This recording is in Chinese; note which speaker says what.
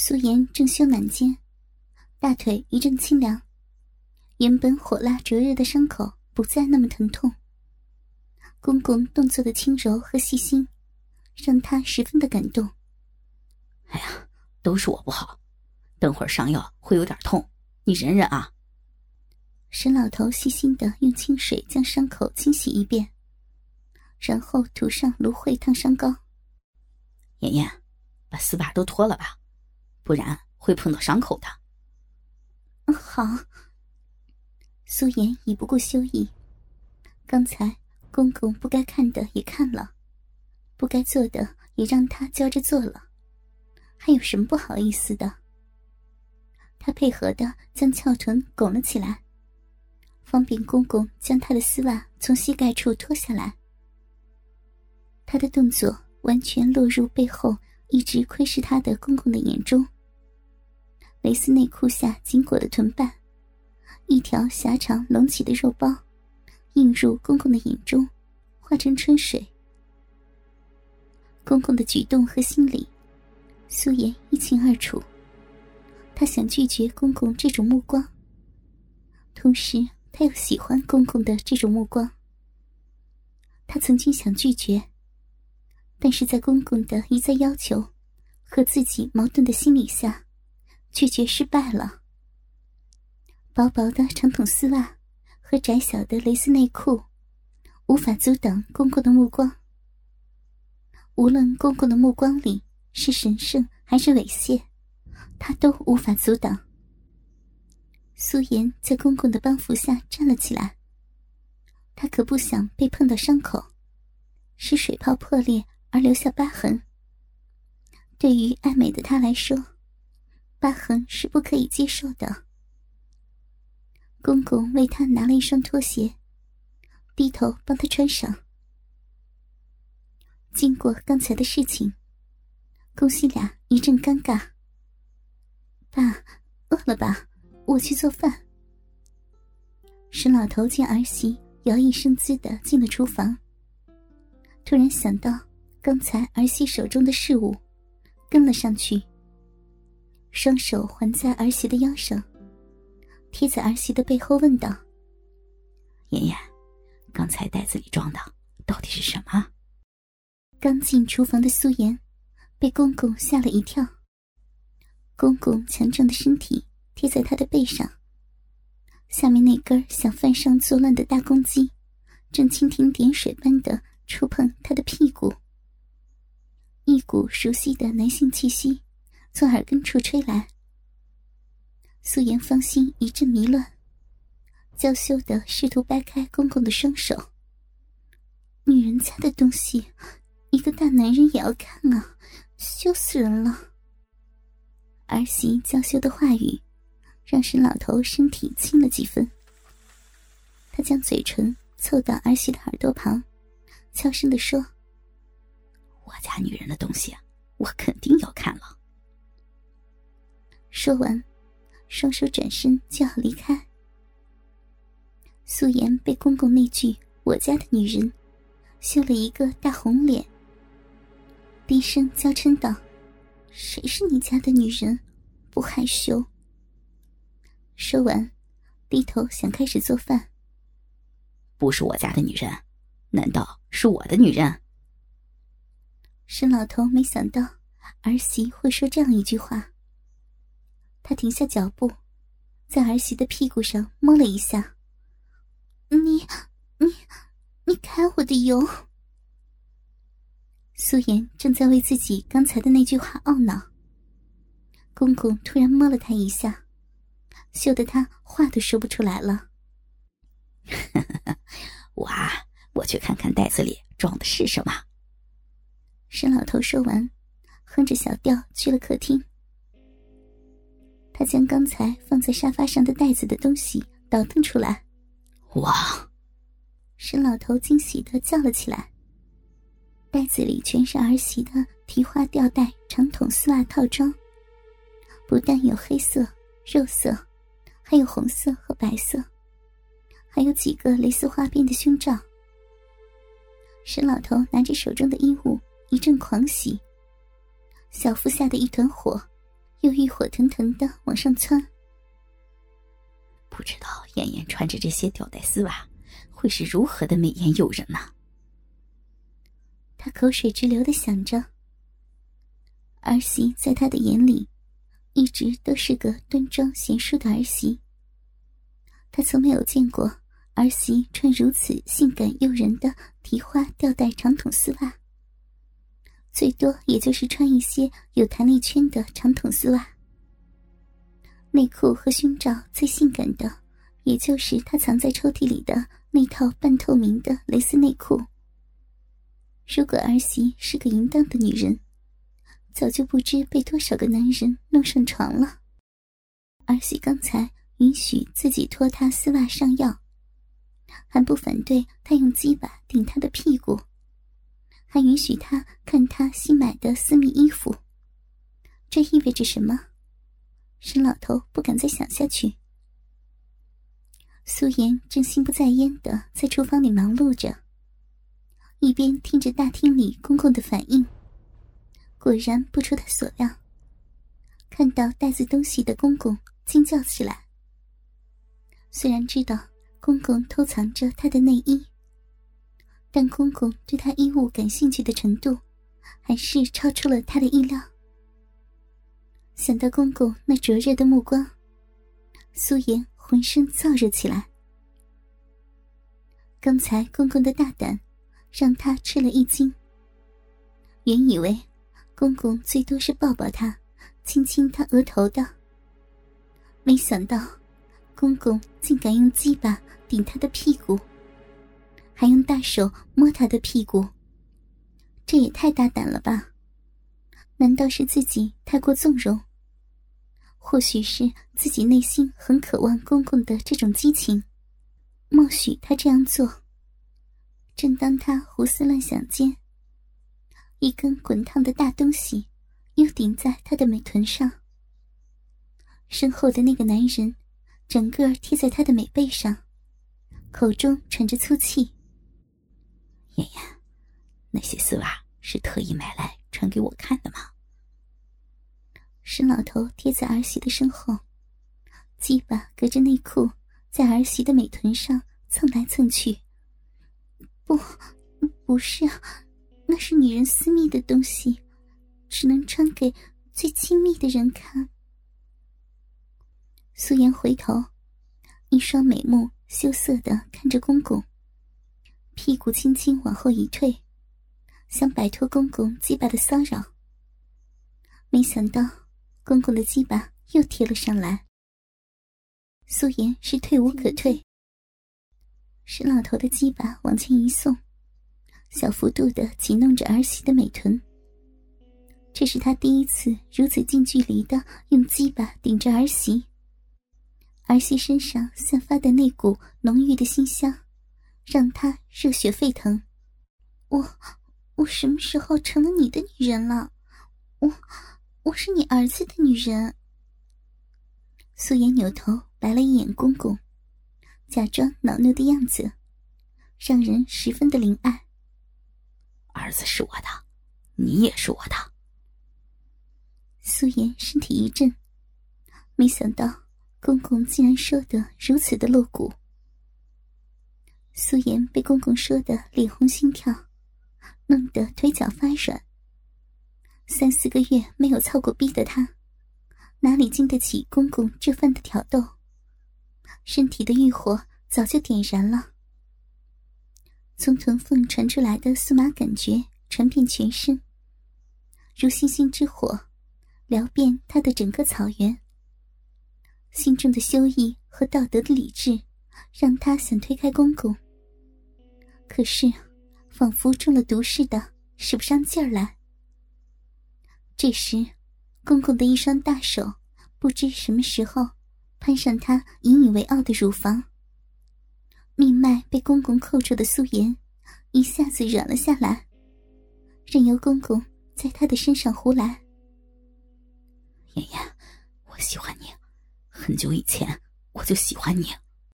Speaker 1: 苏颜正羞满肩，大腿一阵清凉，原本火辣灼热的伤口不再那么疼痛。公公动作的轻柔和细心，让他十分的感动。
Speaker 2: 哎呀，都是我不好，等会儿上药会有点痛，你忍忍啊。
Speaker 1: 沈老头细心的用清水将伤口清洗一遍，然后涂上芦荟烫伤膏。
Speaker 2: 妍妍，把丝袜都脱了吧。不然会碰到伤口的。
Speaker 1: 好。苏颜已不顾羞意，刚才公公不该看的也看了，不该做的也让他教着做了，还有什么不好意思的？他配合的将翘臀拱了起来，方便公公将他的丝袜从膝盖处脱下来。他的动作完全落入背后一直窥视他的公公的眼中。蕾丝内裤下紧裹的臀瓣，一条狭长隆起的肉包，映入公公的眼中，化成春水。公公的举动和心理，苏颜一清二楚。他想拒绝公公这种目光，同时他又喜欢公公的这种目光。他曾经想拒绝，但是在公公的一再要求和自己矛盾的心理下。拒绝失败了。薄薄的长筒丝袜和窄小的蕾丝内裤，无法阻挡公公的目光。无论公公的目光里是神圣还是猥亵，他都无法阻挡。苏颜在公公的帮扶下站了起来。他可不想被碰到伤口，使水泡破裂而留下疤痕。对于爱美的他来说。疤痕是不可以接受的。公公为他拿了一双拖鞋，低头帮他穿上。经过刚才的事情，公西俩一阵尴尬。爸，饿了吧？我去做饭。沈老头见儿媳摇曳生姿的进了厨房，突然想到刚才儿媳手中的事物，跟了上去。双手环在儿媳的腰上，贴在儿媳的背后，问道：“
Speaker 2: 妍妍，刚才袋子里装的到底是什么？”
Speaker 1: 刚进厨房的素颜被公公吓了一跳。公公强壮的身体贴在他的背上，下面那根想犯上作乱的大公鸡，正蜻蜓点水般的触碰他的屁股。一股熟悉的男性气息。从耳根处吹来，素颜芳心一阵迷乱，娇羞的试图掰开公公的双手。女人家的东西，一个大男人也要看啊，羞死人了！儿媳娇羞的话语，让沈老头身体轻了几分。他将嘴唇凑到儿媳的耳朵旁，悄声的说：“
Speaker 2: 我家女人的东西，我肯定要看了。”
Speaker 1: 说完，双手转身就要离开。素颜被公公那句“我家的女人”羞了一个大红脸，低声娇嗔道：“谁是你家的女人？不害羞？”说完，低头想开始做饭。
Speaker 2: 不是我家的女人，难道是我的女人？
Speaker 1: 沈老头没想到儿媳会说这样一句话。他停下脚步，在儿媳的屁股上摸了一下。“你、你、你揩我的油！”苏颜正在为自己刚才的那句话懊恼。公公突然摸了他一下，羞得他话都说不出来了。
Speaker 2: “我啊，我去看看袋子里装的是什么。”
Speaker 1: 沈老头说完，哼着小调去了客厅。他将刚才放在沙发上的袋子的东西倒腾出来。
Speaker 2: 哇！
Speaker 1: 沈老头惊喜的叫了起来。袋子里全是儿媳的提花吊带长筒丝袜套装，不但有黑色、肉色，还有红色和白色，还有几个蕾丝花边的胸罩。沈老头拿着手中的衣物一阵狂喜，小腹下的一团火。又欲火腾腾的往上窜。
Speaker 2: 不知道妍妍穿着这些吊带丝袜，会是如何的美艳诱人呢？
Speaker 1: 他口水直流的想着。儿媳在他的眼里，一直都是个端庄贤淑的儿媳。他从没有见过儿媳穿如此性感诱人的提花吊带长筒丝袜，最多也就是穿一些有弹力圈的长筒丝袜。内裤和胸罩最性感的，也就是他藏在抽屉里的那套半透明的蕾丝内裤。如果儿媳是个淫荡的女人，早就不知被多少个男人弄上床了。儿媳刚才允许自己脱他丝袜上药，还不反对他用鸡巴顶他的屁股，还允许他看他新买的私密衣服。这意味着什么？沈老头不敢再想下去。苏妍正心不在焉的在厨房里忙碌着，一边听着大厅里公公的反应。果然不出他所料，看到袋子东西的公公惊叫起来。虽然知道公公偷藏着他的内衣，但公公对他衣物感兴趣的程度，还是超出了他的意料。想到公公那灼热的目光，苏妍浑身燥热起来。刚才公公的大胆，让他吃了一惊。原以为。公公最多是抱抱他，亲亲他额头的。没想到，公公竟敢用鸡巴顶他的屁股，还用大手摸他的屁股。这也太大胆了吧？难道是自己太过纵容？或许是自己内心很渴望公公的这种激情，默许他这样做。正当他胡思乱想间，一根滚烫的大东西，又顶在他的美臀上。身后的那个男人，整个贴在他的美背上，口中喘着粗气。
Speaker 2: 妍妍，那些丝袜是特意买来穿给我看的吗？
Speaker 1: 沈老头贴在儿媳的身后，鸡巴隔着内裤，在儿媳的美臀上蹭来蹭去。不，不是。那是女人私密的东西，只能穿给最亲密的人看。苏颜回头，一双美目羞涩的看着公公，屁股轻轻往后一退，想摆脱公公鸡巴的骚扰。没想到公公的鸡巴又贴了上来，素颜是退无可退，沈老头的鸡巴往前一送。小幅度的挤弄着儿媳的美臀，这是他第一次如此近距离的用鸡巴顶着儿媳。儿媳身上散发的那股浓郁的馨香，让他热血沸腾。我，我什么时候成了你的女人了？我，我是你儿子的女人。素颜扭头白了一眼公公，假装恼怒的样子，让人十分的怜爱。
Speaker 2: 儿子是我的，你也是我的。
Speaker 1: 素颜身体一震，没想到公公竟然说得如此的露骨。苏颜被公公说的脸红心跳，弄得腿脚发软。三四个月没有操过逼的她，哪里经得起公公这番的挑逗？身体的欲火早就点燃了。从臀缝传出来的酥麻感觉传遍全身，如星星之火，燎遍他的整个草原。心中的羞意和道德的理智，让他想推开公公。可是，仿佛中了毒似的，使不上劲儿来。这时，公公的一双大手，不知什么时候攀上他引以为傲的乳房。命脉被公公扣住的素颜，一下子软了下来，任由公公在她的身上胡来。
Speaker 2: 妍妍，我喜欢你，很久以前我就喜欢你。